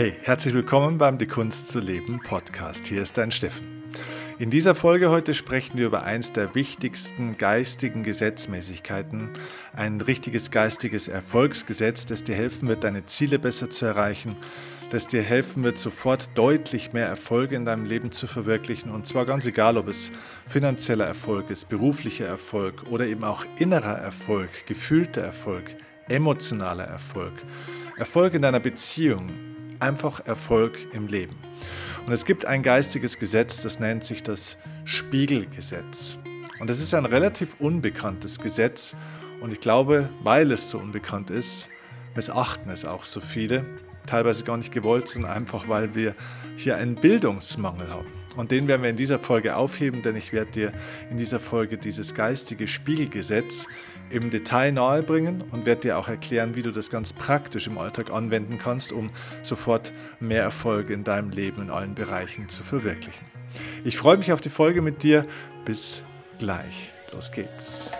Hey, herzlich willkommen beim Die Kunst zu leben Podcast. Hier ist dein Steffen. In dieser Folge heute sprechen wir über eins der wichtigsten geistigen Gesetzmäßigkeiten, ein richtiges geistiges Erfolgsgesetz, das dir helfen wird, deine Ziele besser zu erreichen, das dir helfen wird, sofort deutlich mehr Erfolge in deinem Leben zu verwirklichen. Und zwar ganz egal, ob es finanzieller Erfolg ist, beruflicher Erfolg oder eben auch innerer Erfolg, gefühlter Erfolg, emotionaler Erfolg, Erfolg in deiner Beziehung, einfach Erfolg im Leben. Und es gibt ein geistiges Gesetz, das nennt sich das Spiegelgesetz. Und es ist ein relativ unbekanntes Gesetz. Und ich glaube, weil es so unbekannt ist, missachten es auch so viele. Teilweise gar nicht gewollt, sondern einfach, weil wir hier einen Bildungsmangel haben. Und den werden wir in dieser Folge aufheben, denn ich werde dir in dieser Folge dieses geistige Spiegelgesetz im Detail nahebringen und werde dir auch erklären, wie du das ganz praktisch im Alltag anwenden kannst, um sofort mehr Erfolge in deinem Leben in allen Bereichen zu verwirklichen. Ich freue mich auf die Folge mit dir. Bis gleich. Los geht's.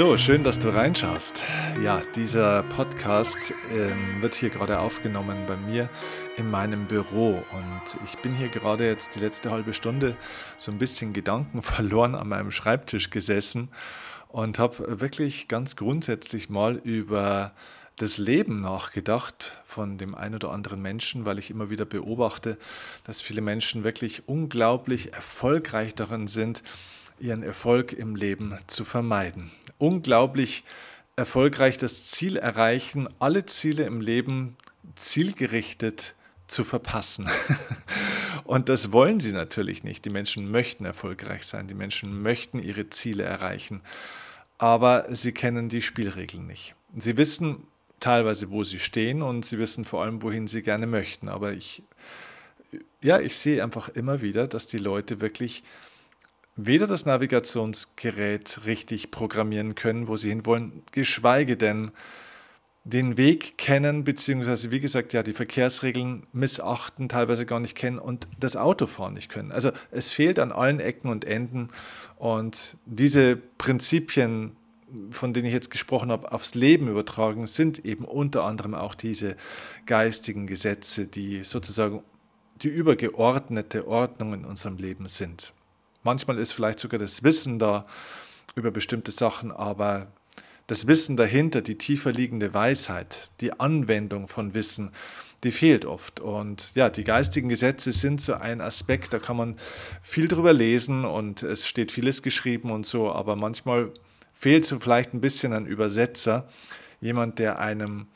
So, schön, dass du reinschaust. Ja, dieser Podcast ähm, wird hier gerade aufgenommen bei mir in meinem Büro und ich bin hier gerade jetzt die letzte halbe Stunde so ein bisschen Gedanken verloren an meinem Schreibtisch gesessen und habe wirklich ganz grundsätzlich mal über das Leben nachgedacht von dem einen oder anderen Menschen, weil ich immer wieder beobachte, dass viele Menschen wirklich unglaublich erfolgreich darin sind, ihren Erfolg im Leben zu vermeiden. Unglaublich erfolgreich das Ziel erreichen, alle Ziele im Leben zielgerichtet zu verpassen. Und das wollen sie natürlich nicht. Die Menschen möchten erfolgreich sein, die Menschen möchten ihre Ziele erreichen, aber sie kennen die Spielregeln nicht. Sie wissen teilweise, wo sie stehen und sie wissen vor allem, wohin sie gerne möchten. Aber ich, ja, ich sehe einfach immer wieder, dass die Leute wirklich weder das Navigationsgerät richtig programmieren können, wo sie hinwollen, geschweige denn den Weg kennen, beziehungsweise wie gesagt, ja, die Verkehrsregeln missachten, teilweise gar nicht kennen und das Autofahren nicht können. Also es fehlt an allen Ecken und Enden und diese Prinzipien, von denen ich jetzt gesprochen habe, aufs Leben übertragen, sind eben unter anderem auch diese geistigen Gesetze, die sozusagen die übergeordnete Ordnung in unserem Leben sind. Manchmal ist vielleicht sogar das Wissen da über bestimmte Sachen, aber das Wissen dahinter, die tiefer liegende Weisheit, die Anwendung von Wissen, die fehlt oft. Und ja, die geistigen Gesetze sind so ein Aspekt, da kann man viel drüber lesen und es steht vieles geschrieben und so, aber manchmal fehlt so vielleicht ein bisschen ein Übersetzer, jemand, der einem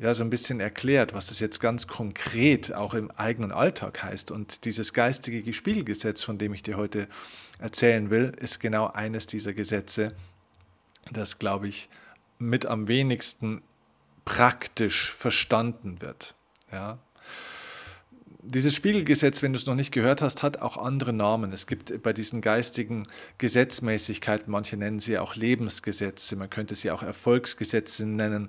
ja, so ein bisschen erklärt, was das jetzt ganz konkret auch im eigenen Alltag heißt. Und dieses geistige Spiegelgesetz, von dem ich dir heute erzählen will, ist genau eines dieser Gesetze, das, glaube ich, mit am wenigsten praktisch verstanden wird. Ja. Dieses Spiegelgesetz, wenn du es noch nicht gehört hast, hat auch andere Namen. Es gibt bei diesen geistigen Gesetzmäßigkeiten, manche nennen sie auch Lebensgesetze, man könnte sie auch Erfolgsgesetze nennen.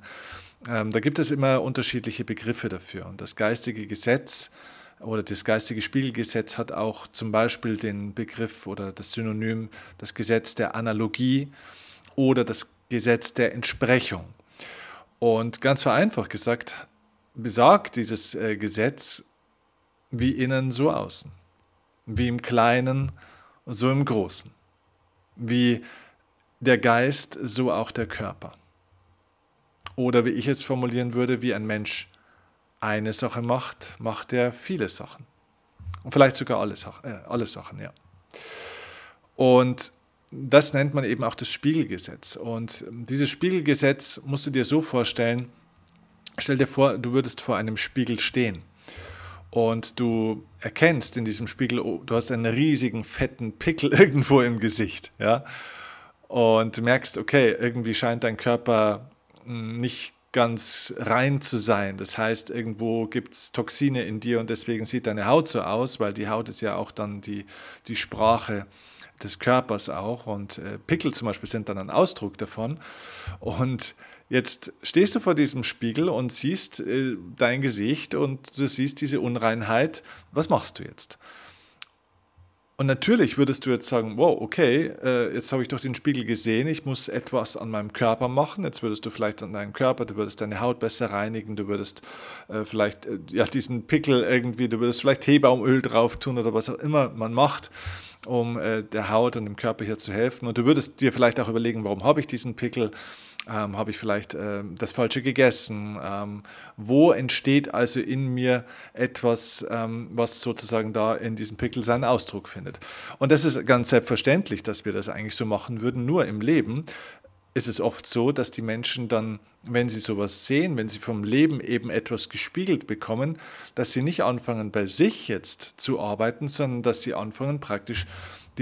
Ähm, da gibt es immer unterschiedliche Begriffe dafür. Und das geistige Gesetz oder das geistige Spiegelgesetz hat auch zum Beispiel den Begriff oder das Synonym das Gesetz der Analogie oder das Gesetz der Entsprechung. Und ganz vereinfacht gesagt, besagt dieses äh, Gesetz wie innen so außen, wie im Kleinen so im Großen, wie der Geist so auch der Körper. Oder wie ich es formulieren würde, wie ein Mensch eine Sache macht, macht er viele Sachen. Und vielleicht sogar alle, Sachen, äh, alle Sachen, ja. Und das nennt man eben auch das Spiegelgesetz. Und dieses Spiegelgesetz musst du dir so vorstellen, stell dir vor, du würdest vor einem Spiegel stehen. Und du erkennst in diesem Spiegel, oh, du hast einen riesigen, fetten Pickel irgendwo im Gesicht. Ja? Und merkst, okay, irgendwie scheint dein Körper nicht ganz rein zu sein. Das heißt, irgendwo gibt es Toxine in dir und deswegen sieht deine Haut so aus, weil die Haut ist ja auch dann die, die Sprache des Körpers auch. Und äh, Pickel zum Beispiel sind dann ein Ausdruck davon. Und Jetzt stehst du vor diesem Spiegel und siehst äh, dein Gesicht und du siehst diese Unreinheit. Was machst du jetzt? Und natürlich würdest du jetzt sagen, wow, okay, äh, jetzt habe ich doch den Spiegel gesehen, ich muss etwas an meinem Körper machen. Jetzt würdest du vielleicht an deinem Körper, du würdest deine Haut besser reinigen, du würdest äh, vielleicht äh, ja, diesen Pickel irgendwie, du würdest vielleicht Teebaumöl drauf tun oder was auch immer man macht, um der Haut und dem Körper hier zu helfen. Und du würdest dir vielleicht auch überlegen, warum habe ich diesen Pickel? Ähm, habe ich vielleicht äh, das Falsche gegessen? Ähm, wo entsteht also in mir etwas, ähm, was sozusagen da in diesem Pickel seinen Ausdruck findet? Und das ist ganz selbstverständlich, dass wir das eigentlich so machen würden. Nur im Leben ist es oft so, dass die Menschen dann, wenn sie sowas sehen, wenn sie vom Leben eben etwas gespiegelt bekommen, dass sie nicht anfangen, bei sich jetzt zu arbeiten, sondern dass sie anfangen, praktisch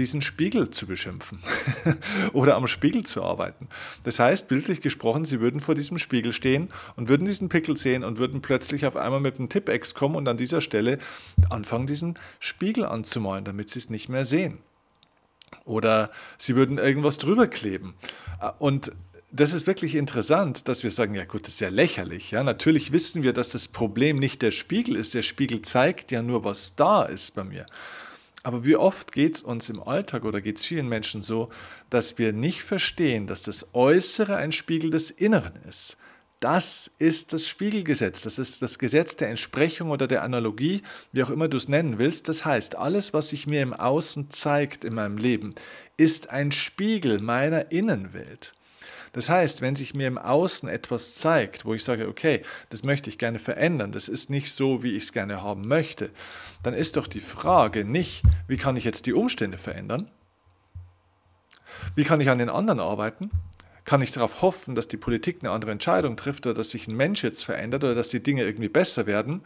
diesen Spiegel zu beschimpfen oder am Spiegel zu arbeiten. Das heißt, bildlich gesprochen, sie würden vor diesem Spiegel stehen und würden diesen Pickel sehen und würden plötzlich auf einmal mit einem Tippex kommen und an dieser Stelle anfangen, diesen Spiegel anzumalen, damit sie es nicht mehr sehen. Oder sie würden irgendwas drüber kleben. Und das ist wirklich interessant, dass wir sagen, ja gut, das ist ja lächerlich. Ja, natürlich wissen wir, dass das Problem nicht der Spiegel ist. Der Spiegel zeigt ja nur, was da ist bei mir. Aber wie oft geht es uns im Alltag oder geht es vielen Menschen so, dass wir nicht verstehen, dass das Äußere ein Spiegel des Inneren ist. Das ist das Spiegelgesetz, das ist das Gesetz der Entsprechung oder der Analogie, wie auch immer du es nennen willst. Das heißt, alles, was sich mir im Außen zeigt in meinem Leben, ist ein Spiegel meiner Innenwelt. Das heißt, wenn sich mir im Außen etwas zeigt, wo ich sage, okay, das möchte ich gerne verändern, das ist nicht so, wie ich es gerne haben möchte, dann ist doch die Frage nicht, wie kann ich jetzt die Umstände verändern? Wie kann ich an den anderen arbeiten? Kann ich darauf hoffen, dass die Politik eine andere Entscheidung trifft oder dass sich ein Mensch jetzt verändert oder dass die Dinge irgendwie besser werden?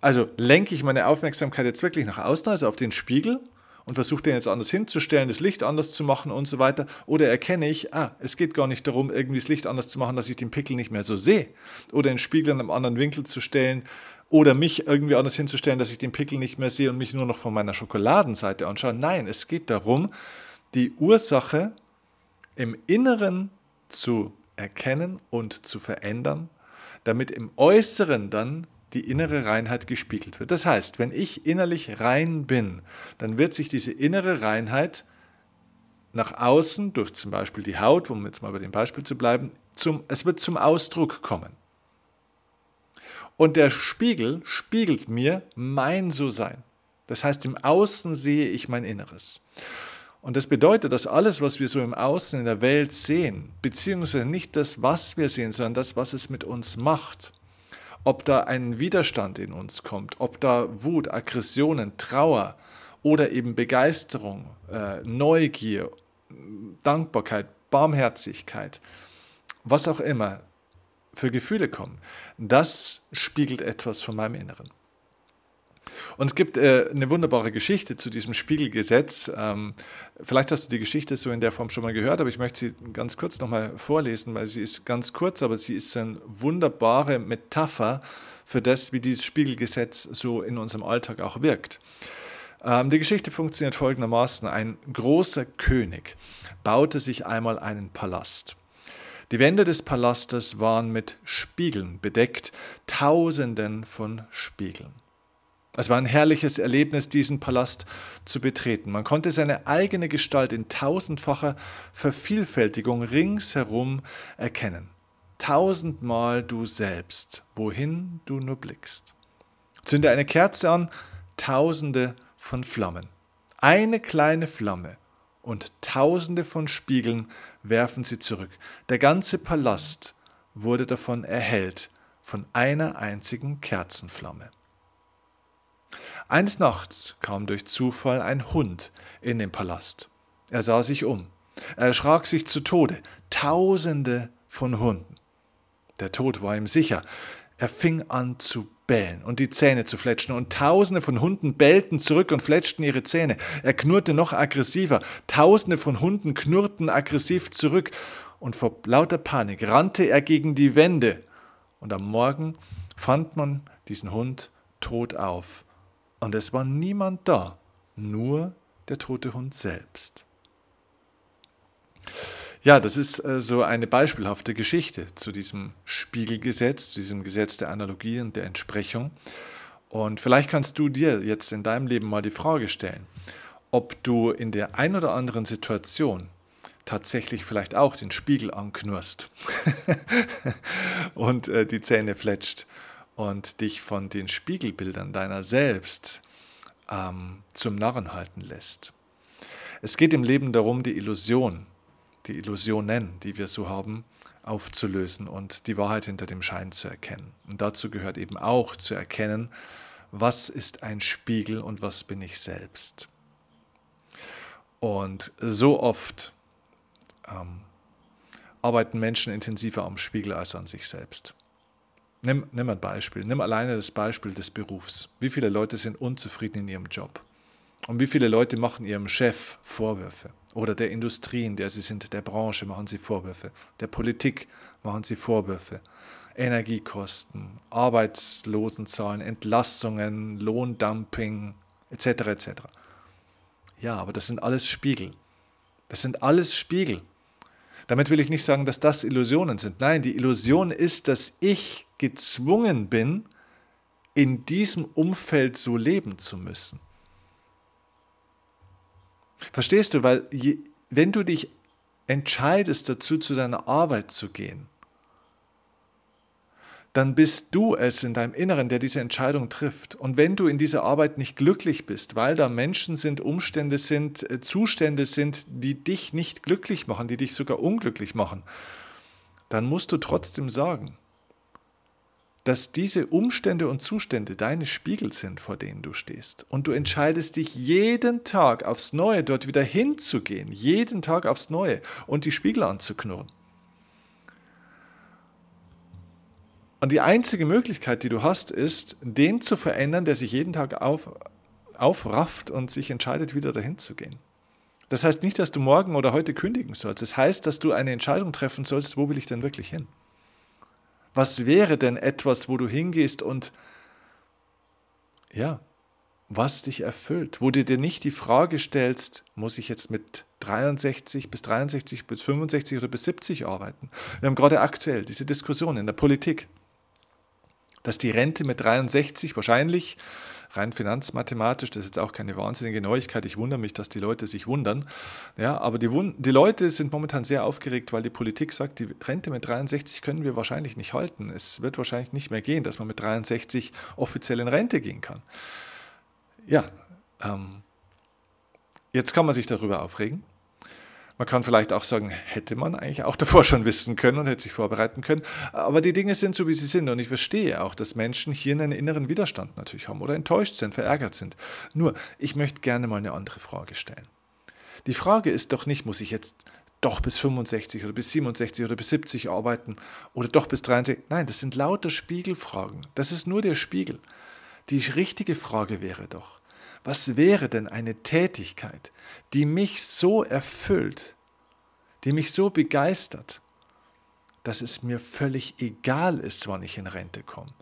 Also lenke ich meine Aufmerksamkeit jetzt wirklich nach außen, also auf den Spiegel und versuche den jetzt anders hinzustellen, das Licht anders zu machen und so weiter. Oder erkenne ich, ah, es geht gar nicht darum, irgendwie das Licht anders zu machen, dass ich den Pickel nicht mehr so sehe. Oder den Spiegel in einem anderen Winkel zu stellen. Oder mich irgendwie anders hinzustellen, dass ich den Pickel nicht mehr sehe und mich nur noch von meiner Schokoladenseite anschaue. Nein, es geht darum, die Ursache im Inneren zu erkennen und zu verändern, damit im Äußeren dann die innere Reinheit gespiegelt wird. Das heißt, wenn ich innerlich rein bin, dann wird sich diese innere Reinheit nach außen durch zum Beispiel die Haut, um jetzt mal bei dem Beispiel zu bleiben, zum, es wird zum Ausdruck kommen. Und der Spiegel spiegelt mir mein So-Sein. Das heißt, im Außen sehe ich mein Inneres. Und das bedeutet, dass alles, was wir so im Außen in der Welt sehen, beziehungsweise nicht das, was wir sehen, sondern das, was es mit uns macht, ob da ein Widerstand in uns kommt, ob da Wut, Aggressionen, Trauer oder eben Begeisterung, äh, Neugier, Dankbarkeit, Barmherzigkeit, was auch immer für Gefühle kommen, das spiegelt etwas von meinem Inneren. Und es gibt äh, eine wunderbare Geschichte zu diesem Spiegelgesetz. Ähm, vielleicht hast du die Geschichte so in der Form schon mal gehört, aber ich möchte sie ganz kurz nochmal vorlesen, weil sie ist ganz kurz, aber sie ist eine wunderbare Metapher für das, wie dieses Spiegelgesetz so in unserem Alltag auch wirkt. Ähm, die Geschichte funktioniert folgendermaßen. Ein großer König baute sich einmal einen Palast. Die Wände des Palastes waren mit Spiegeln bedeckt, tausenden von Spiegeln. Es war ein herrliches Erlebnis, diesen Palast zu betreten. Man konnte seine eigene Gestalt in tausendfacher Vervielfältigung ringsherum erkennen. Tausendmal du selbst, wohin du nur blickst. Zünde eine Kerze an, tausende von Flammen. Eine kleine Flamme und tausende von Spiegeln werfen sie zurück. Der ganze Palast wurde davon erhellt, von einer einzigen Kerzenflamme. Eines Nachts kam durch Zufall ein Hund in den Palast. Er sah sich um. Er erschrak sich zu Tode. Tausende von Hunden. Der Tod war ihm sicher. Er fing an zu bellen und die Zähne zu fletschen, und tausende von Hunden bellten zurück und fletschten ihre Zähne. Er knurrte noch aggressiver. Tausende von Hunden knurrten aggressiv zurück, und vor lauter Panik rannte er gegen die Wände. Und am Morgen fand man diesen Hund tot auf und es war niemand da, nur der tote Hund selbst. Ja, das ist äh, so eine beispielhafte Geschichte zu diesem Spiegelgesetz, zu diesem Gesetz der Analogie und der Entsprechung. Und vielleicht kannst du dir jetzt in deinem Leben mal die Frage stellen, ob du in der ein oder anderen Situation tatsächlich vielleicht auch den Spiegel anknurst und äh, die Zähne fletscht und dich von den Spiegelbildern deiner selbst ähm, zum Narren halten lässt. Es geht im Leben darum, die Illusion, die Illusionen, die wir so haben, aufzulösen und die Wahrheit hinter dem Schein zu erkennen. Und dazu gehört eben auch zu erkennen, was ist ein Spiegel und was bin ich selbst. Und so oft ähm, arbeiten Menschen intensiver am Spiegel als an sich selbst. Nimm, nimm ein Beispiel. Nimm alleine das Beispiel des Berufs. Wie viele Leute sind unzufrieden in ihrem Job? Und wie viele Leute machen ihrem Chef Vorwürfe? Oder der Industrie, in der sie sind, der Branche machen sie Vorwürfe. Der Politik machen sie Vorwürfe. Energiekosten, Arbeitslosenzahlen, Entlassungen, Lohndumping etc. etc. Ja, aber das sind alles Spiegel. Das sind alles Spiegel. Damit will ich nicht sagen, dass das Illusionen sind. Nein, die Illusion ist, dass ich gezwungen bin, in diesem Umfeld so leben zu müssen. Verstehst du? Weil je, wenn du dich entscheidest dazu, zu deiner Arbeit zu gehen, dann bist du es in deinem Inneren, der diese Entscheidung trifft. Und wenn du in dieser Arbeit nicht glücklich bist, weil da Menschen sind, Umstände sind, äh, Zustände sind, die dich nicht glücklich machen, die dich sogar unglücklich machen, dann musst du trotzdem sagen, dass diese Umstände und Zustände deine Spiegel sind, vor denen du stehst. Und du entscheidest dich jeden Tag aufs Neue dort wieder hinzugehen, jeden Tag aufs Neue und die Spiegel anzuknurren. Und die einzige Möglichkeit, die du hast, ist, den zu verändern, der sich jeden Tag auf, aufrafft und sich entscheidet, wieder dahin zu gehen. Das heißt nicht, dass du morgen oder heute kündigen sollst. Das heißt, dass du eine Entscheidung treffen sollst, wo will ich denn wirklich hin? Was wäre denn etwas, wo du hingehst und ja, was dich erfüllt, wo du dir nicht die Frage stellst, muss ich jetzt mit 63 bis 63 bis 65 oder bis 70 arbeiten? Wir haben gerade aktuell diese Diskussion in der Politik, dass die Rente mit 63 wahrscheinlich rein finanzmathematisch, das ist jetzt auch keine wahnsinnige Neuigkeit, ich wundere mich, dass die Leute sich wundern. Ja, aber die, die Leute sind momentan sehr aufgeregt, weil die Politik sagt, die Rente mit 63 können wir wahrscheinlich nicht halten. Es wird wahrscheinlich nicht mehr gehen, dass man mit 63 offiziell in Rente gehen kann. Ja, ähm, jetzt kann man sich darüber aufregen. Man kann vielleicht auch sagen, hätte man eigentlich auch davor schon wissen können und hätte sich vorbereiten können. Aber die Dinge sind so, wie sie sind. Und ich verstehe auch, dass Menschen hier einen inneren Widerstand natürlich haben oder enttäuscht sind, verärgert sind. Nur, ich möchte gerne mal eine andere Frage stellen. Die Frage ist doch nicht, muss ich jetzt doch bis 65 oder bis 67 oder bis 70 arbeiten oder doch bis 63. Nein, das sind lauter Spiegelfragen. Das ist nur der Spiegel. Die richtige Frage wäre doch, was wäre denn eine Tätigkeit, die mich so erfüllt, die mich so begeistert, dass es mir völlig egal ist, wann ich in Rente komme.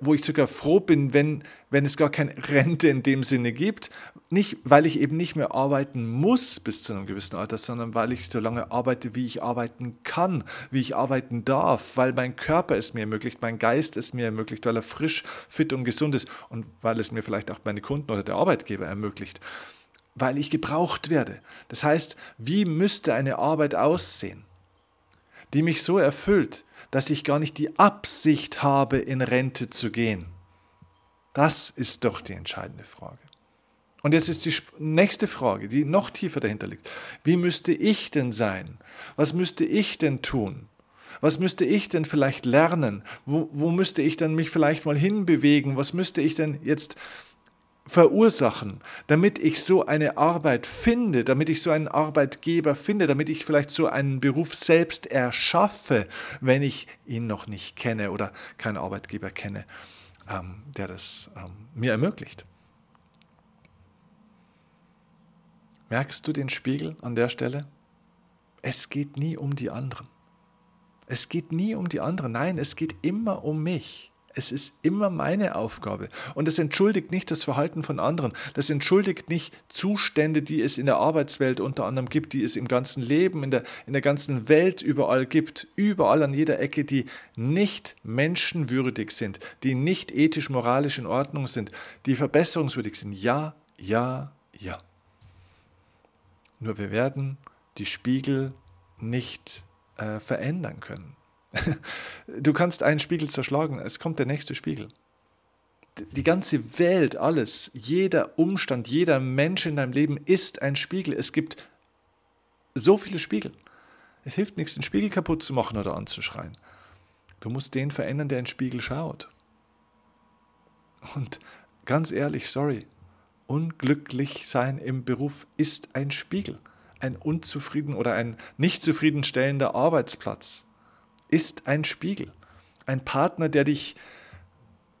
Wo ich sogar froh bin, wenn, wenn es gar keine Rente in dem Sinne gibt. Nicht, weil ich eben nicht mehr arbeiten muss bis zu einem gewissen Alter, sondern weil ich so lange arbeite, wie ich arbeiten kann, wie ich arbeiten darf, weil mein Körper es mir ermöglicht, mein Geist es mir ermöglicht, weil er frisch, fit und gesund ist und weil es mir vielleicht auch meine Kunden oder der Arbeitgeber ermöglicht weil ich gebraucht werde. Das heißt, wie müsste eine Arbeit aussehen, die mich so erfüllt, dass ich gar nicht die Absicht habe, in Rente zu gehen? Das ist doch die entscheidende Frage. Und jetzt ist die nächste Frage, die noch tiefer dahinter liegt. Wie müsste ich denn sein? Was müsste ich denn tun? Was müsste ich denn vielleicht lernen? Wo, wo müsste ich denn mich vielleicht mal hinbewegen? Was müsste ich denn jetzt verursachen, damit ich so eine Arbeit finde, damit ich so einen Arbeitgeber finde, damit ich vielleicht so einen Beruf selbst erschaffe, wenn ich ihn noch nicht kenne oder keinen Arbeitgeber kenne, ähm, der das ähm, mir ermöglicht. Merkst du den Spiegel an der Stelle? Es geht nie um die anderen. Es geht nie um die anderen. Nein, es geht immer um mich. Es ist immer meine Aufgabe. Und das entschuldigt nicht das Verhalten von anderen. Das entschuldigt nicht Zustände, die es in der Arbeitswelt unter anderem gibt, die es im ganzen Leben, in der, in der ganzen Welt überall gibt. Überall an jeder Ecke, die nicht menschenwürdig sind, die nicht ethisch-moralisch in Ordnung sind, die verbesserungswürdig sind. Ja, ja, ja. Nur wir werden die Spiegel nicht äh, verändern können. Du kannst einen Spiegel zerschlagen, es kommt der nächste Spiegel. Die ganze Welt, alles, jeder Umstand, jeder Mensch in deinem Leben ist ein Spiegel. Es gibt so viele Spiegel. Es hilft nichts, den Spiegel kaputt zu machen oder anzuschreien. Du musst den verändern, der in den Spiegel schaut. Und ganz ehrlich, sorry, unglücklich sein im Beruf ist ein Spiegel. Ein unzufrieden oder ein nicht zufriedenstellender Arbeitsplatz ist ein Spiegel. Ein Partner, der dich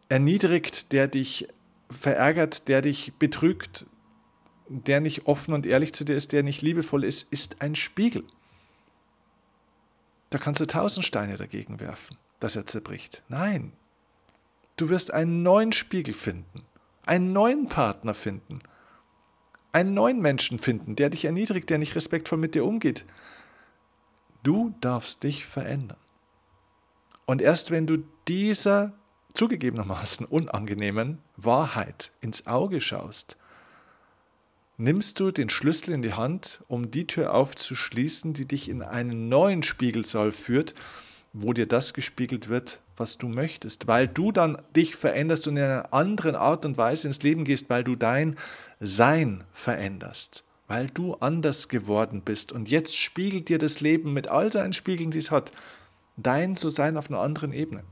erniedrigt, der dich verärgert, der dich betrügt, der nicht offen und ehrlich zu dir ist, der nicht liebevoll ist, ist ein Spiegel. Da kannst du tausend Steine dagegen werfen, dass er zerbricht. Nein, du wirst einen neuen Spiegel finden, einen neuen Partner finden, einen neuen Menschen finden, der dich erniedrigt, der nicht respektvoll mit dir umgeht. Du darfst dich verändern. Und erst wenn du dieser zugegebenermaßen unangenehmen Wahrheit ins Auge schaust, nimmst du den Schlüssel in die Hand, um die Tür aufzuschließen, die dich in einen neuen Spiegelsaal führt, wo dir das gespiegelt wird, was du möchtest, weil du dann dich veränderst und in einer anderen Art und Weise ins Leben gehst, weil du dein Sein veränderst, weil du anders geworden bist. Und jetzt spiegelt dir das Leben mit all seinen Spiegeln, die es hat, dein zu sein auf einer anderen Ebene.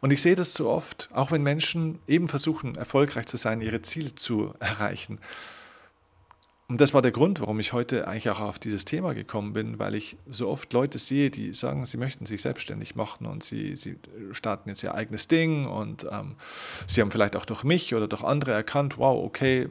Und ich sehe das so oft, auch wenn Menschen eben versuchen, erfolgreich zu sein, ihre Ziele zu erreichen. Und das war der Grund, warum ich heute eigentlich auch auf dieses Thema gekommen bin, weil ich so oft Leute sehe, die sagen, sie möchten sich selbstständig machen und sie, sie starten jetzt ihr eigenes Ding und ähm, sie haben vielleicht auch durch mich oder durch andere erkannt, wow, okay,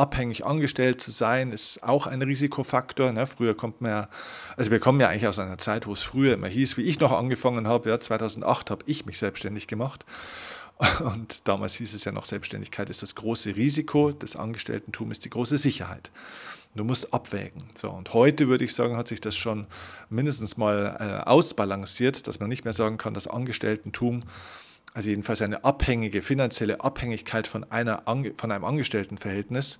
abhängig angestellt zu sein, ist auch ein Risikofaktor. Ne? Früher kommt man ja, also wir kommen ja eigentlich aus einer Zeit, wo es früher immer hieß, wie ich noch angefangen habe, ja, 2008 habe ich mich selbstständig gemacht. Und damals hieß es ja noch, Selbstständigkeit ist das große Risiko, das Angestelltentum ist die große Sicherheit. Du musst abwägen. So, und heute würde ich sagen, hat sich das schon mindestens mal äh, ausbalanciert, dass man nicht mehr sagen kann, das Angestelltentum also jedenfalls eine abhängige, finanzielle Abhängigkeit von, einer, von einem Angestelltenverhältnis,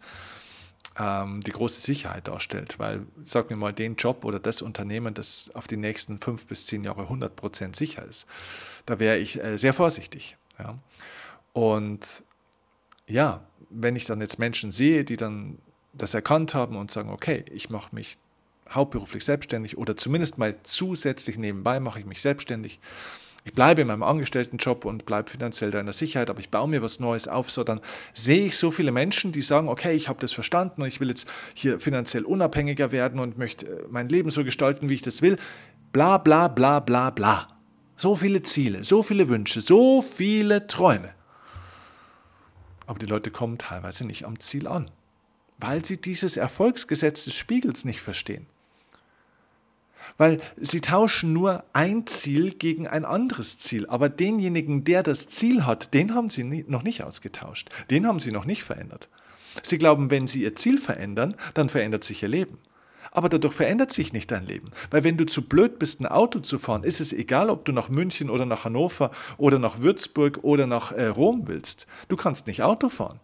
ähm, die große Sicherheit darstellt. Weil, sag mir mal, den Job oder das Unternehmen, das auf die nächsten fünf bis zehn Jahre 100% sicher ist, da wäre ich äh, sehr vorsichtig. Ja. Und ja, wenn ich dann jetzt Menschen sehe, die dann das erkannt haben und sagen, okay, ich mache mich hauptberuflich selbstständig oder zumindest mal zusätzlich nebenbei mache ich mich selbstständig, ich bleibe in meinem Angestelltenjob und bleibe finanziell da in der Sicherheit, aber ich baue mir was Neues auf, so dann sehe ich so viele Menschen, die sagen, okay, ich habe das verstanden und ich will jetzt hier finanziell unabhängiger werden und möchte äh, mein Leben so gestalten, wie ich das will. Bla bla bla bla bla. So viele Ziele, so viele Wünsche, so viele Träume. Aber die Leute kommen teilweise nicht am Ziel an, weil sie dieses Erfolgsgesetz des Spiegels nicht verstehen weil sie tauschen nur ein Ziel gegen ein anderes Ziel. Aber denjenigen, der das Ziel hat, den haben sie noch nicht ausgetauscht. Den haben sie noch nicht verändert. Sie glauben, wenn sie ihr Ziel verändern, dann verändert sich ihr Leben. Aber dadurch verändert sich nicht dein Leben. Weil wenn du zu blöd bist, ein Auto zu fahren, ist es egal, ob du nach München oder nach Hannover oder nach Würzburg oder nach äh, Rom willst. Du kannst nicht Auto fahren.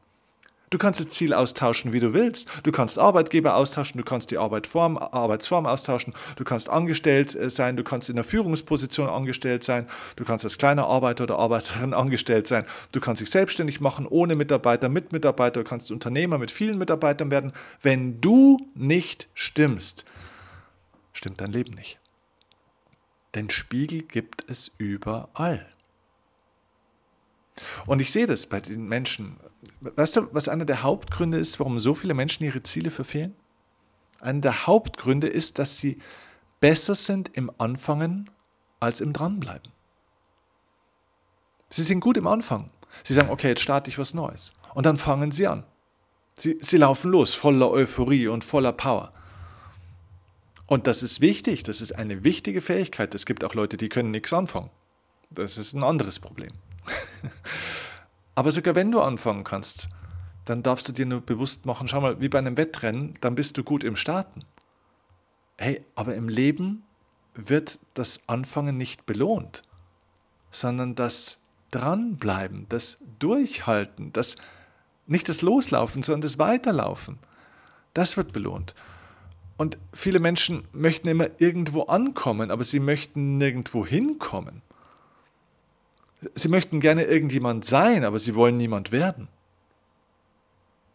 Du kannst das Ziel austauschen, wie du willst. Du kannst Arbeitgeber austauschen, du kannst die Arbeitsform, Arbeitsform austauschen, du kannst angestellt äh, sein, du kannst in der Führungsposition angestellt sein, du kannst als kleiner Arbeiter oder Arbeiterin angestellt sein, du kannst dich selbstständig machen, ohne Mitarbeiter, mit Mitarbeiter, du kannst Unternehmer mit vielen Mitarbeitern werden. Wenn du nicht stimmst, stimmt dein Leben nicht. Denn Spiegel gibt es überall. Und ich sehe das bei den Menschen. Weißt du, was einer der Hauptgründe ist, warum so viele Menschen ihre Ziele verfehlen? Einer der Hauptgründe ist, dass sie besser sind im Anfangen als im Dranbleiben. Sie sind gut im Anfang. Sie sagen, okay, jetzt starte ich was Neues. Und dann fangen sie an. Sie, sie laufen los, voller Euphorie und voller Power. Und das ist wichtig, das ist eine wichtige Fähigkeit. Es gibt auch Leute, die können nichts anfangen. Das ist ein anderes Problem. Aber sogar wenn du anfangen kannst, dann darfst du dir nur bewusst machen, schau mal, wie bei einem Wettrennen, dann bist du gut im Starten. Hey, aber im Leben wird das Anfangen nicht belohnt, sondern das Dranbleiben, das Durchhalten, das nicht das Loslaufen, sondern das Weiterlaufen. Das wird belohnt. Und viele Menschen möchten immer irgendwo ankommen, aber sie möchten nirgendwo hinkommen. Sie möchten gerne irgendjemand sein, aber sie wollen niemand werden.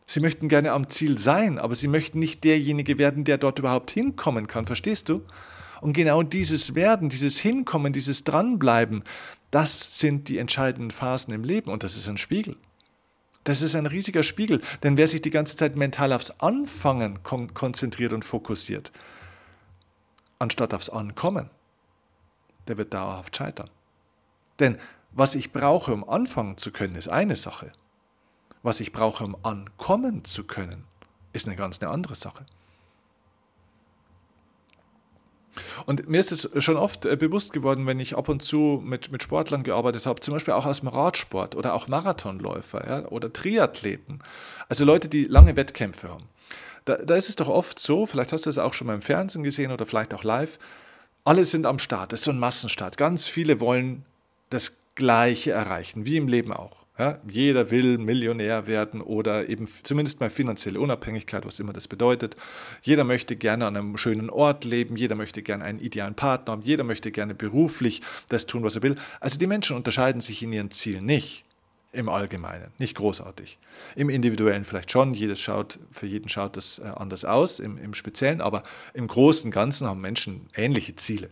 Sie möchten gerne am Ziel sein, aber sie möchten nicht derjenige werden, der dort überhaupt hinkommen kann. Verstehst du? Und genau dieses Werden, dieses Hinkommen, dieses Dranbleiben, das sind die entscheidenden Phasen im Leben und das ist ein Spiegel. Das ist ein riesiger Spiegel, denn wer sich die ganze Zeit mental aufs Anfangen kon konzentriert und fokussiert, anstatt aufs Ankommen, der wird dauerhaft scheitern. Denn was ich brauche, um anfangen zu können, ist eine Sache. Was ich brauche, um ankommen zu können, ist eine ganz eine andere Sache. Und mir ist es schon oft äh, bewusst geworden, wenn ich ab und zu mit, mit Sportlern gearbeitet habe, zum Beispiel auch aus dem Radsport oder auch Marathonläufer ja, oder Triathleten, also Leute, die lange Wettkämpfe haben. Da, da ist es doch oft so, vielleicht hast du es auch schon mal im Fernsehen gesehen oder vielleicht auch live, alle sind am Start, das ist so ein Massenstart. Ganz viele wollen das Gleiche erreichen, wie im Leben auch. Ja, jeder will Millionär werden oder eben zumindest mal finanzielle Unabhängigkeit, was immer das bedeutet. Jeder möchte gerne an einem schönen Ort leben, jeder möchte gerne einen idealen Partner haben, jeder möchte gerne beruflich das tun, was er will. Also die Menschen unterscheiden sich in ihren Zielen nicht im Allgemeinen, nicht großartig. Im Individuellen vielleicht schon, jedes schaut, für jeden schaut das äh, anders aus, im, im Speziellen, aber im Großen und Ganzen haben Menschen ähnliche Ziele.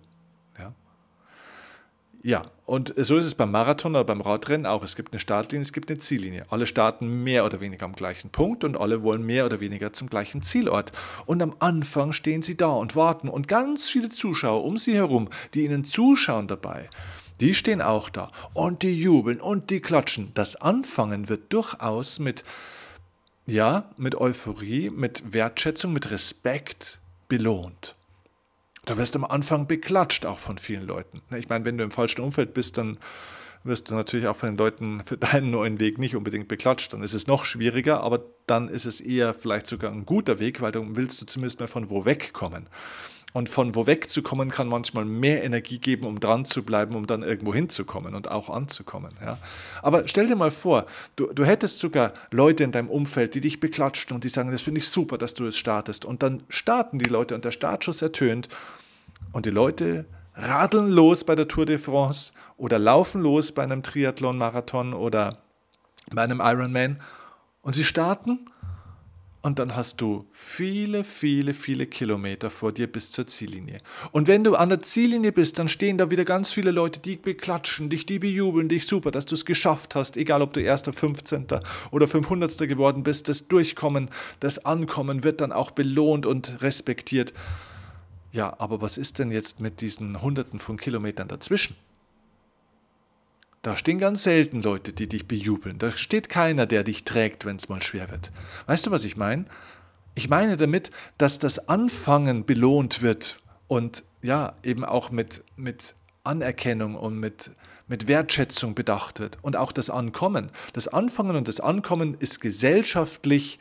Ja, und so ist es beim Marathon oder beim Radrennen auch. Es gibt eine Startlinie, es gibt eine Ziellinie. Alle starten mehr oder weniger am gleichen Punkt und alle wollen mehr oder weniger zum gleichen Zielort. Und am Anfang stehen sie da und warten und ganz viele Zuschauer um sie herum, die ihnen zuschauen dabei, die stehen auch da und die jubeln und die klatschen. Das Anfangen wird durchaus mit, ja, mit Euphorie, mit Wertschätzung, mit Respekt belohnt. Du wirst am Anfang beklatscht, auch von vielen Leuten. Ich meine, wenn du im falschen Umfeld bist, dann wirst du natürlich auch von den Leuten für deinen neuen Weg nicht unbedingt beklatscht. Dann ist es noch schwieriger, aber dann ist es eher vielleicht sogar ein guter Weg, weil dann willst du zumindest mal von wo wegkommen. Und von wo wegzukommen kann manchmal mehr Energie geben, um dran zu bleiben, um dann irgendwo hinzukommen und auch anzukommen. Ja. Aber stell dir mal vor, du, du hättest sogar Leute in deinem Umfeld, die dich beklatschen und die sagen, das finde ich super, dass du es startest. Und dann starten die Leute und der Startschuss ertönt und die Leute radeln los bei der Tour de France oder laufen los bei einem Triathlon, Marathon oder bei einem Ironman und sie starten und dann hast du viele, viele, viele Kilometer vor dir bis zur Ziellinie. Und wenn du an der Ziellinie bist, dann stehen da wieder ganz viele Leute, die beklatschen dich, die bejubeln dich super, dass du es geschafft hast, egal ob du erster, 15. oder 500. geworden bist. Das Durchkommen, das Ankommen wird dann auch belohnt und respektiert. Ja, aber was ist denn jetzt mit diesen Hunderten von Kilometern dazwischen? Da stehen ganz selten Leute, die dich bejubeln. Da steht keiner, der dich trägt, wenn es mal schwer wird. Weißt du, was ich meine? Ich meine damit, dass das Anfangen belohnt wird und ja, eben auch mit, mit Anerkennung und mit, mit Wertschätzung bedacht wird. Und auch das Ankommen. Das Anfangen und das Ankommen ist gesellschaftlich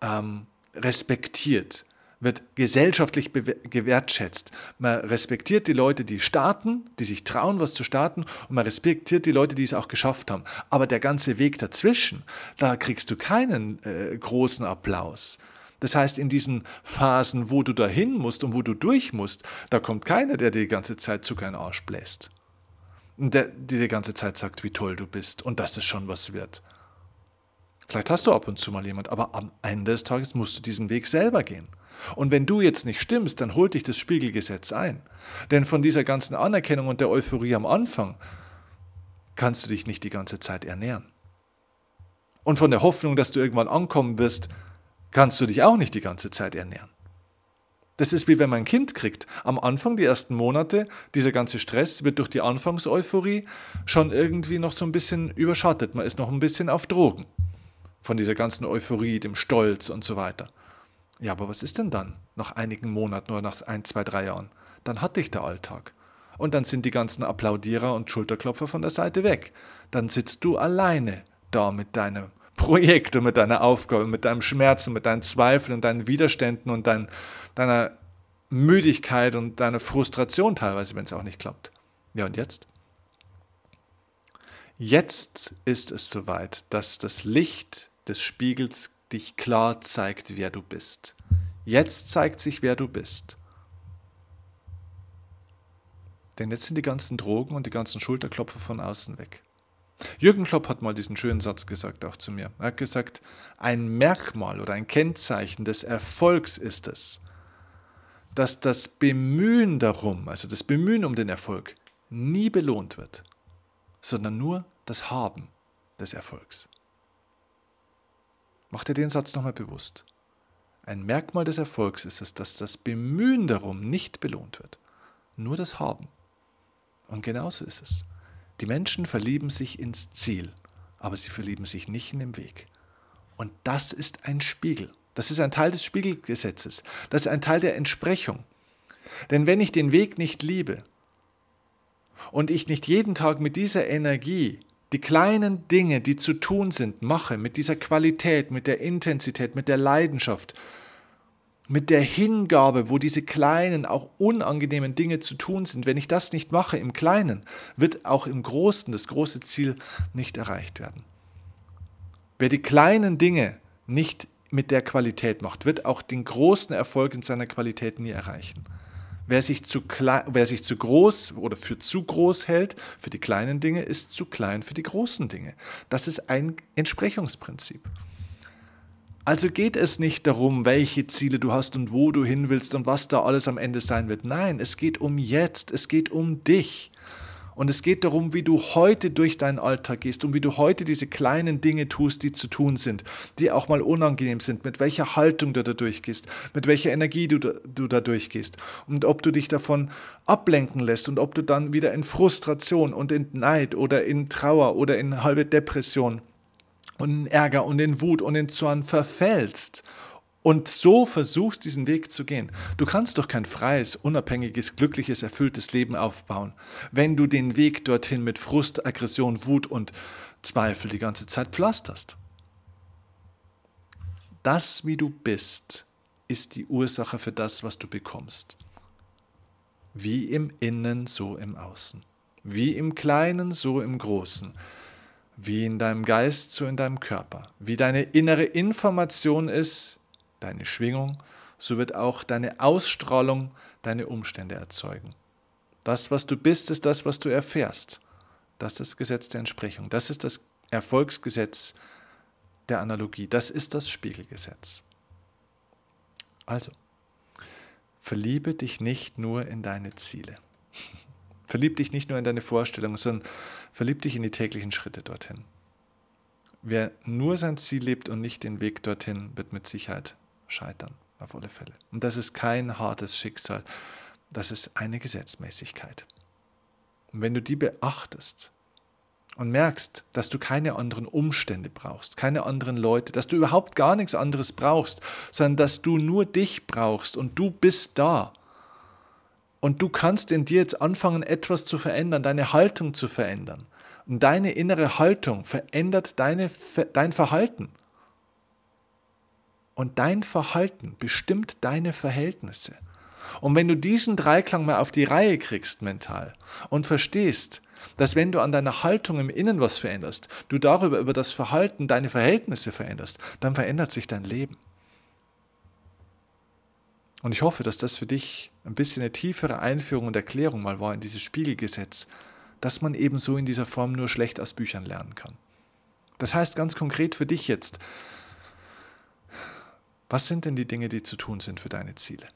ähm, respektiert wird gesellschaftlich gewertschätzt. Man respektiert die Leute, die starten, die sich trauen, was zu starten, und man respektiert die Leute, die es auch geschafft haben. Aber der ganze Weg dazwischen, da kriegst du keinen äh, großen Applaus. Das heißt, in diesen Phasen, wo du dahin musst und wo du durch musst, da kommt keiner, der dir die ganze Zeit Zucker in den Arsch bläst. Der dir die ganze Zeit sagt, wie toll du bist und dass es schon was wird. Vielleicht hast du ab und zu mal jemand, aber am Ende des Tages musst du diesen Weg selber gehen. Und wenn du jetzt nicht stimmst, dann holt dich das Spiegelgesetz ein. Denn von dieser ganzen Anerkennung und der Euphorie am Anfang kannst du dich nicht die ganze Zeit ernähren. Und von der Hoffnung, dass du irgendwann ankommen wirst, kannst du dich auch nicht die ganze Zeit ernähren. Das ist wie wenn man ein Kind kriegt. Am Anfang, die ersten Monate, dieser ganze Stress wird durch die Anfangseuphorie schon irgendwie noch so ein bisschen überschattet. Man ist noch ein bisschen auf Drogen. Von dieser ganzen Euphorie, dem Stolz und so weiter. Ja, aber was ist denn dann nach einigen Monaten oder nach ein, zwei, drei Jahren? Dann hat dich der Alltag. Und dann sind die ganzen Applaudierer und Schulterklopfer von der Seite weg. Dann sitzt du alleine da mit deinem Projekt und mit deiner Aufgabe, mit deinem Schmerz und mit deinen Zweifeln und deinen Widerständen und dein, deiner Müdigkeit und deiner Frustration teilweise, wenn es auch nicht klappt. Ja, und jetzt? Jetzt ist es soweit, dass das Licht des Spiegels dich klar zeigt, wer du bist. Jetzt zeigt sich, wer du bist. Denn jetzt sind die ganzen Drogen und die ganzen Schulterklopfer von außen weg. Jürgen Klopp hat mal diesen schönen Satz gesagt, auch zu mir. Er hat gesagt, ein Merkmal oder ein Kennzeichen des Erfolgs ist es, dass das Bemühen darum, also das Bemühen um den Erfolg, nie belohnt wird, sondern nur das Haben des Erfolgs. Mach dir den Satz nochmal bewusst. Ein Merkmal des Erfolgs ist es, dass das Bemühen darum nicht belohnt wird, nur das Haben. Und genauso ist es. Die Menschen verlieben sich ins Ziel, aber sie verlieben sich nicht in den Weg. Und das ist ein Spiegel. Das ist ein Teil des Spiegelgesetzes. Das ist ein Teil der Entsprechung. Denn wenn ich den Weg nicht liebe und ich nicht jeden Tag mit dieser Energie die kleinen Dinge, die zu tun sind, mache, mit dieser Qualität, mit der Intensität, mit der Leidenschaft, mit der Hingabe, wo diese kleinen, auch unangenehmen Dinge zu tun sind, wenn ich das nicht mache im Kleinen, wird auch im Großen das große Ziel nicht erreicht werden. Wer die kleinen Dinge nicht mit der Qualität macht, wird auch den großen Erfolg in seiner Qualität nie erreichen. Wer sich, zu klein, wer sich zu groß oder für zu groß hält für die kleinen Dinge, ist zu klein für die großen Dinge. Das ist ein Entsprechungsprinzip. Also geht es nicht darum, welche Ziele du hast und wo du hin willst und was da alles am Ende sein wird. Nein, es geht um jetzt, es geht um dich. Und es geht darum, wie du heute durch deinen Alltag gehst und wie du heute diese kleinen Dinge tust, die zu tun sind, die auch mal unangenehm sind, mit welcher Haltung du da durchgehst, mit welcher Energie du da, du da durchgehst und ob du dich davon ablenken lässt und ob du dann wieder in Frustration und in Neid oder in Trauer oder in halbe Depression und in Ärger und in Wut und in Zorn verfällst und so versuchst, diesen Weg zu gehen. Du kannst doch kein freies, unabhängiges, glückliches, erfülltes Leben aufbauen, wenn du den Weg dorthin mit Frust, Aggression, Wut und Zweifel die ganze Zeit pflasterst. Das, wie du bist, ist die Ursache für das, was du bekommst. Wie im Innen, so im Außen. Wie im Kleinen, so im Großen wie in deinem Geist, so in deinem Körper. Wie deine innere Information ist, deine Schwingung, so wird auch deine Ausstrahlung deine Umstände erzeugen. Das, was du bist, ist das, was du erfährst. Das ist das Gesetz der Entsprechung. Das ist das Erfolgsgesetz der Analogie. Das ist das Spiegelgesetz. Also, verliebe dich nicht nur in deine Ziele. Verlieb dich nicht nur in deine Vorstellungen, sondern verlieb dich in die täglichen Schritte dorthin. Wer nur sein Ziel lebt und nicht den Weg dorthin, wird mit Sicherheit scheitern, auf alle Fälle. Und das ist kein hartes Schicksal, das ist eine Gesetzmäßigkeit. Und wenn du die beachtest und merkst, dass du keine anderen Umstände brauchst, keine anderen Leute, dass du überhaupt gar nichts anderes brauchst, sondern dass du nur dich brauchst und du bist da, und du kannst in dir jetzt anfangen, etwas zu verändern, deine Haltung zu verändern. Und deine innere Haltung verändert deine, dein Verhalten. Und dein Verhalten bestimmt deine Verhältnisse. Und wenn du diesen Dreiklang mal auf die Reihe kriegst mental und verstehst, dass wenn du an deiner Haltung im Innen was veränderst, du darüber über das Verhalten deine Verhältnisse veränderst, dann verändert sich dein Leben. Und ich hoffe, dass das für dich ein bisschen eine tiefere Einführung und Erklärung mal war in dieses Spiegelgesetz, dass man eben so in dieser Form nur schlecht aus Büchern lernen kann. Das heißt ganz konkret für dich jetzt, was sind denn die Dinge, die zu tun sind für deine Ziele?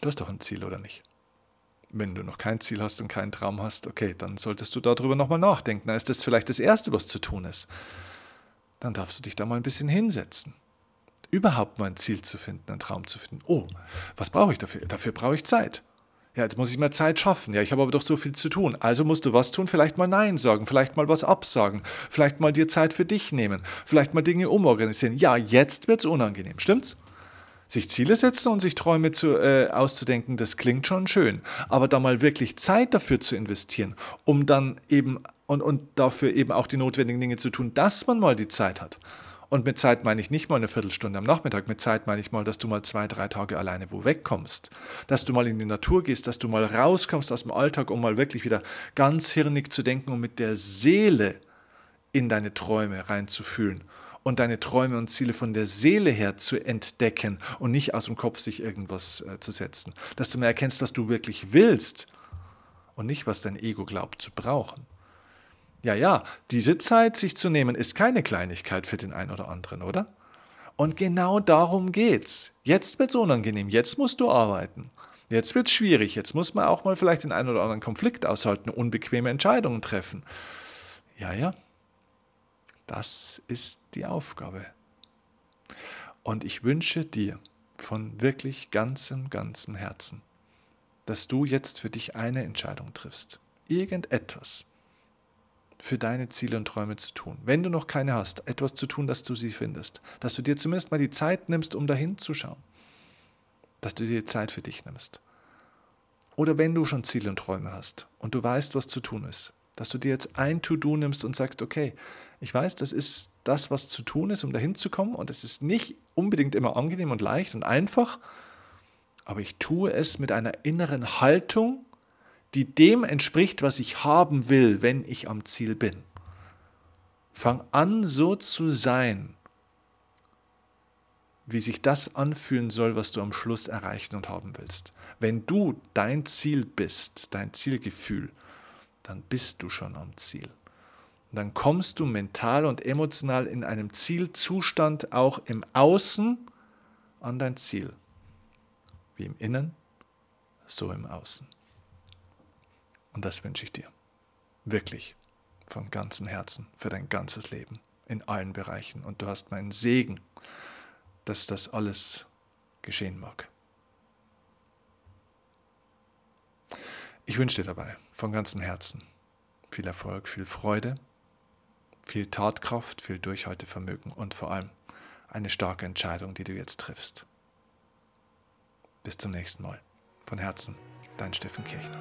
Du hast doch ein Ziel, oder nicht? Wenn du noch kein Ziel hast und keinen Traum hast, okay, dann solltest du darüber nochmal nachdenken. Dann ist das vielleicht das Erste, was zu tun ist. Dann darfst du dich da mal ein bisschen hinsetzen überhaupt mal ein Ziel zu finden, einen Traum zu finden. Oh, was brauche ich dafür? Dafür brauche ich Zeit. Ja, jetzt muss ich mal Zeit schaffen. Ja, ich habe aber doch so viel zu tun. Also musst du was tun, vielleicht mal Nein sagen, vielleicht mal was absagen, vielleicht mal dir Zeit für dich nehmen, vielleicht mal Dinge umorganisieren. Ja, jetzt wird es unangenehm, stimmt's? Sich Ziele setzen und sich Träume zu, äh, auszudenken, das klingt schon schön. Aber da mal wirklich Zeit dafür zu investieren, um dann eben und, und dafür eben auch die notwendigen Dinge zu tun, dass man mal die Zeit hat. Und mit Zeit meine ich nicht mal eine Viertelstunde am Nachmittag, mit Zeit meine ich mal, dass du mal zwei, drei Tage alleine wo wegkommst. Dass du mal in die Natur gehst, dass du mal rauskommst aus dem Alltag, um mal wirklich wieder ganz hirnig zu denken und mit der Seele in deine Träume reinzufühlen und deine Träume und Ziele von der Seele her zu entdecken und nicht aus dem Kopf sich irgendwas äh, zu setzen. Dass du mehr erkennst, was du wirklich willst und nicht, was dein Ego glaubt zu brauchen. Ja, ja, diese Zeit sich zu nehmen, ist keine Kleinigkeit für den einen oder anderen, oder? Und genau darum geht's. Jetzt wird's unangenehm, jetzt musst du arbeiten. Jetzt wird's schwierig, jetzt muss man auch mal vielleicht den einen oder anderen Konflikt aushalten, unbequeme Entscheidungen treffen. Ja, ja, das ist die Aufgabe. Und ich wünsche dir von wirklich ganzem, ganzem Herzen, dass du jetzt für dich eine Entscheidung triffst. Irgendetwas für deine Ziele und Träume zu tun. Wenn du noch keine hast, etwas zu tun, dass du sie findest. Dass du dir zumindest mal die Zeit nimmst, um dahin zu schauen. Dass du dir Zeit für dich nimmst. Oder wenn du schon Ziele und Träume hast und du weißt, was zu tun ist, dass du dir jetzt ein To-Do nimmst und sagst, okay, ich weiß, das ist das, was zu tun ist, um dahin zu kommen und es ist nicht unbedingt immer angenehm und leicht und einfach, aber ich tue es mit einer inneren Haltung, die dem entspricht, was ich haben will, wenn ich am Ziel bin. Fang an, so zu sein, wie sich das anfühlen soll, was du am Schluss erreichen und haben willst. Wenn du dein Ziel bist, dein Zielgefühl, dann bist du schon am Ziel. Und dann kommst du mental und emotional in einem Zielzustand auch im Außen an dein Ziel. Wie im Innen, so im Außen. Und das wünsche ich dir. Wirklich. Von ganzem Herzen. Für dein ganzes Leben. In allen Bereichen. Und du hast meinen Segen, dass das alles geschehen mag. Ich wünsche dir dabei von ganzem Herzen viel Erfolg, viel Freude, viel Tatkraft, viel Durchhaltevermögen und vor allem eine starke Entscheidung, die du jetzt triffst. Bis zum nächsten Mal. Von Herzen, dein Steffen Kirchner.